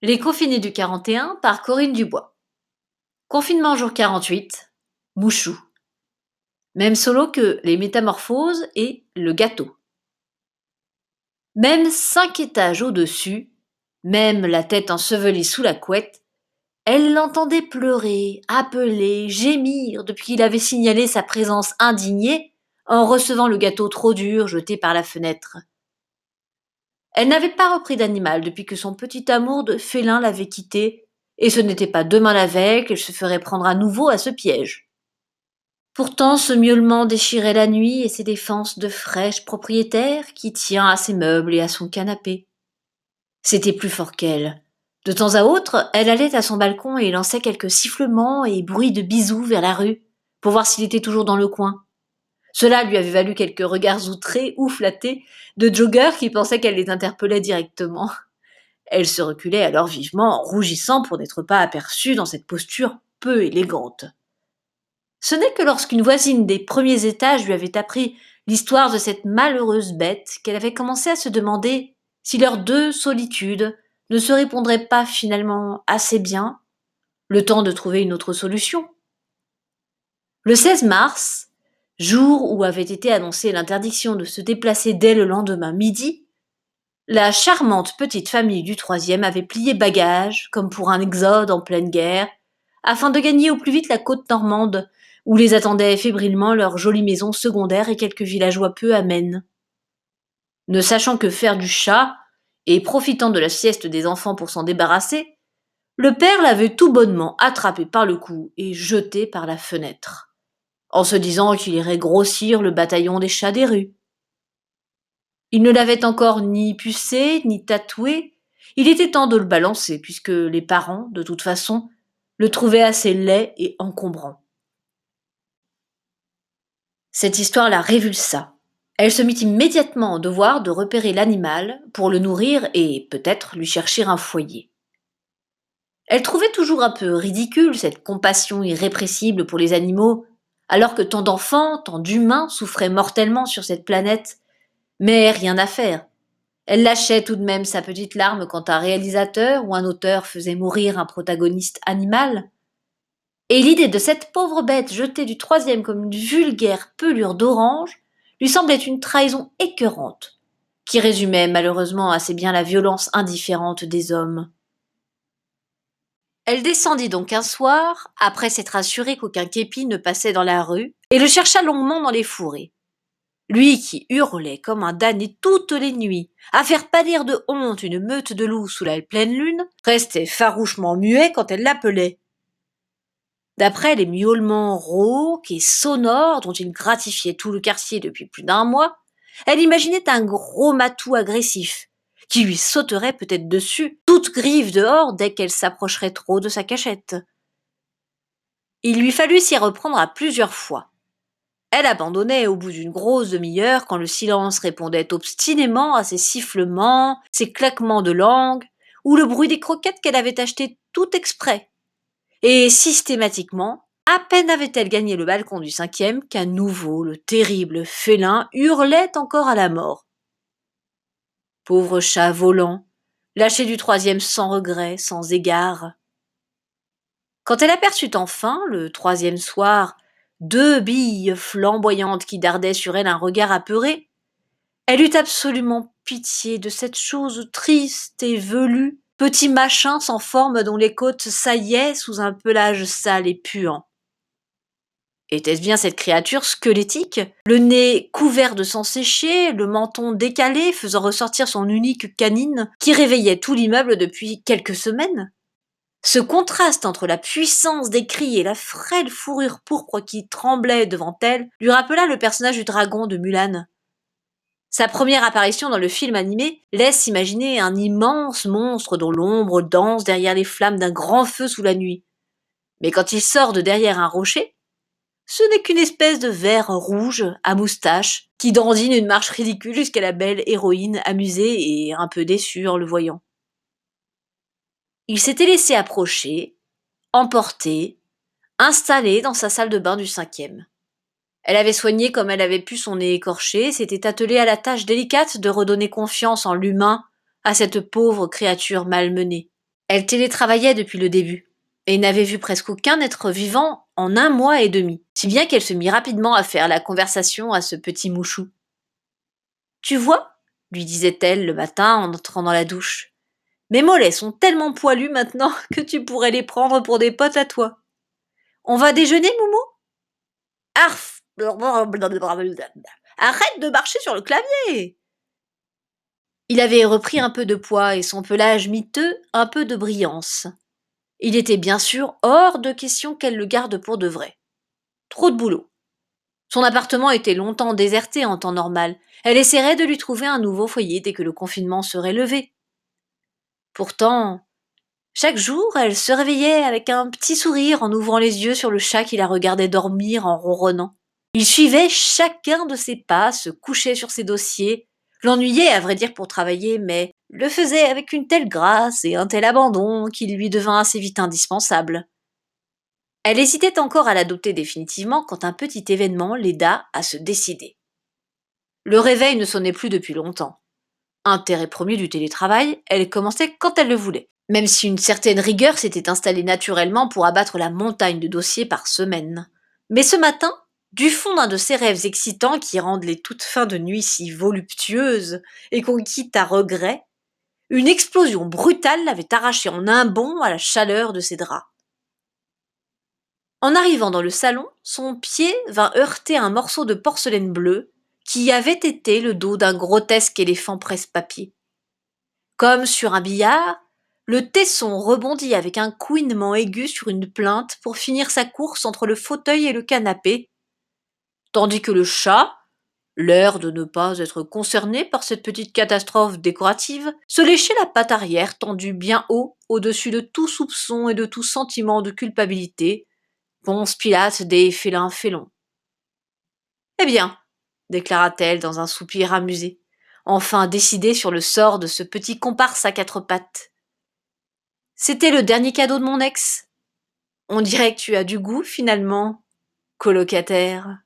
Les confinés du 41 par Corinne Dubois. Confinement jour 48. Mouchou. Même solo que les métamorphoses et le gâteau. Même cinq étages au-dessus, même la tête ensevelie sous la couette, elle l'entendait pleurer, appeler, gémir depuis qu'il avait signalé sa présence indignée en recevant le gâteau trop dur jeté par la fenêtre. Elle n'avait pas repris d'animal depuis que son petit amour de félin l'avait quittée, et ce n'était pas demain la veille qu'elle se ferait prendre à nouveau à ce piège. Pourtant, ce miaulement déchirait la nuit et ses défenses de fraîche propriétaire qui tient à ses meubles et à son canapé. C'était plus fort qu'elle. De temps à autre, elle allait à son balcon et lançait quelques sifflements et bruits de bisous vers la rue, pour voir s'il était toujours dans le coin. Cela lui avait valu quelques regards outrés ou flattés de joggers qui pensaient qu'elle les interpellait directement. Elle se reculait alors vivement, rougissant pour n'être pas aperçue dans cette posture peu élégante. Ce n'est que lorsqu'une voisine des premiers étages lui avait appris l'histoire de cette malheureuse bête qu'elle avait commencé à se demander si leurs deux solitudes ne se répondraient pas finalement assez bien, le temps de trouver une autre solution. Le 16 mars, jour où avait été annoncée l'interdiction de se déplacer dès le lendemain midi, la charmante petite famille du troisième avait plié bagage, comme pour un exode en pleine guerre, afin de gagner au plus vite la côte normande, où les attendaient fébrilement leurs jolies maisons secondaires et quelques villageois peu amènes. Ne sachant que faire du chat, et profitant de la sieste des enfants pour s'en débarrasser, le père l'avait tout bonnement attrapé par le cou et jeté par la fenêtre en se disant qu'il irait grossir le bataillon des chats des rues. Il ne l'avait encore ni pucé, ni tatoué, il était temps de le balancer, puisque les parents, de toute façon, le trouvaient assez laid et encombrant. Cette histoire la révulsa. Elle se mit immédiatement en devoir de repérer l'animal pour le nourrir et peut-être lui chercher un foyer. Elle trouvait toujours un peu ridicule cette compassion irrépressible pour les animaux alors que tant d'enfants, tant d'humains souffraient mortellement sur cette planète. Mais rien à faire. Elle lâchait tout de même sa petite larme quand un réalisateur ou un auteur faisait mourir un protagoniste animal. Et l'idée de cette pauvre bête jetée du troisième comme une vulgaire pelure d'orange lui semblait une trahison écœurante, qui résumait malheureusement assez bien la violence indifférente des hommes. Elle descendit donc un soir, après s'être assurée qu'aucun képi ne passait dans la rue, et le chercha longuement dans les fourrés. Lui qui hurlait comme un damné toutes les nuits, à faire pâlir de honte une meute de loups sous la pleine lune, restait farouchement muet quand elle l'appelait. D'après les miaulements rauques et sonores dont il gratifiait tout le quartier depuis plus d'un mois, elle imaginait un gros matou agressif, qui lui sauterait peut-être dessus, toute grive dehors dès qu'elle s'approcherait trop de sa cachette. Il lui fallut s'y reprendre à plusieurs fois. Elle abandonnait au bout d'une grosse demi-heure quand le silence répondait obstinément à ses sifflements, ses claquements de langue, ou le bruit des croquettes qu'elle avait achetées tout exprès. Et systématiquement, à peine avait-elle gagné le balcon du cinquième qu'à nouveau le terrible félin hurlait encore à la mort. Pauvre chat volant, lâché du troisième sans regret, sans égard. Quand elle aperçut enfin, le troisième soir, deux billes flamboyantes qui dardaient sur elle un regard apeuré, elle eut absolument pitié de cette chose triste et velue, petit machin sans forme dont les côtes saillaient sous un pelage sale et puant. Était-ce bien cette créature squelettique, le nez couvert de sang séché, le menton décalé faisant ressortir son unique canine qui réveillait tout l'immeuble depuis quelques semaines? Ce contraste entre la puissance des cris et la frêle fourrure pourpre qui tremblait devant elle lui rappela le personnage du dragon de Mulan. Sa première apparition dans le film animé laisse imaginer un immense monstre dont l'ombre danse derrière les flammes d'un grand feu sous la nuit. Mais quand il sort de derrière un rocher, ce n'est qu'une espèce de verre rouge à moustache qui dandine une marche ridicule jusqu'à la belle héroïne amusée et un peu déçue en le voyant. Il s'était laissé approcher, emporter, installé dans sa salle de bain du cinquième. Elle avait soigné comme elle avait pu son nez écorché, s'était attelée à la tâche délicate de redonner confiance en l'humain à cette pauvre créature malmenée. Elle télétravaillait depuis le début, et n'avait vu presque aucun être vivant en un mois et demi, si bien qu'elle se mit rapidement à faire la conversation à ce petit mouchou. Tu vois, lui disait-elle le matin en entrant dans la douche, mes mollets sont tellement poilus maintenant que tu pourrais les prendre pour des potes à toi. On va déjeuner, Moumou? Arf Arrête de marcher sur le clavier Il avait repris un peu de poids et son pelage miteux un peu de brillance. Il était bien sûr hors de question qu'elle le garde pour de vrai. Trop de boulot. Son appartement était longtemps déserté en temps normal. Elle essaierait de lui trouver un nouveau foyer dès que le confinement serait levé. Pourtant, chaque jour, elle se réveillait avec un petit sourire en ouvrant les yeux sur le chat qui la regardait dormir en ronronnant. Il suivait chacun de ses pas, se couchait sur ses dossiers, l'ennuyait à vrai dire pour travailler, mais le faisait avec une telle grâce et un tel abandon qu'il lui devint assez vite indispensable. Elle hésitait encore à l'adopter définitivement quand un petit événement l'aida à se décider. Le réveil ne sonnait plus depuis longtemps. Intérêt premier du télétravail, elle commençait quand elle le voulait, même si une certaine rigueur s'était installée naturellement pour abattre la montagne de dossiers par semaine. Mais ce matin, du fond d'un de ces rêves excitants qui rendent les toutes fins de nuit si voluptueuses et qu'on quitte à regret, une explosion brutale l'avait arraché en un bond à la chaleur de ses draps. En arrivant dans le salon, son pied vint heurter un morceau de porcelaine bleue qui avait été le dos d'un grotesque éléphant presse-papier. Comme sur un billard, le tesson rebondit avec un couinement aigu sur une plainte pour finir sa course entre le fauteuil et le canapé, tandis que le chat, l'air de ne pas être concerné par cette petite catastrophe décorative, se léchait la patte arrière tendue bien haut au-dessus de tout soupçon et de tout sentiment de culpabilité, Ponce Pilate des félins félons. Eh bien, déclara-t-elle dans un soupir amusé, enfin décidée sur le sort de ce petit comparse à quatre pattes. C'était le dernier cadeau de mon ex. On dirait que tu as du goût, finalement, colocataire.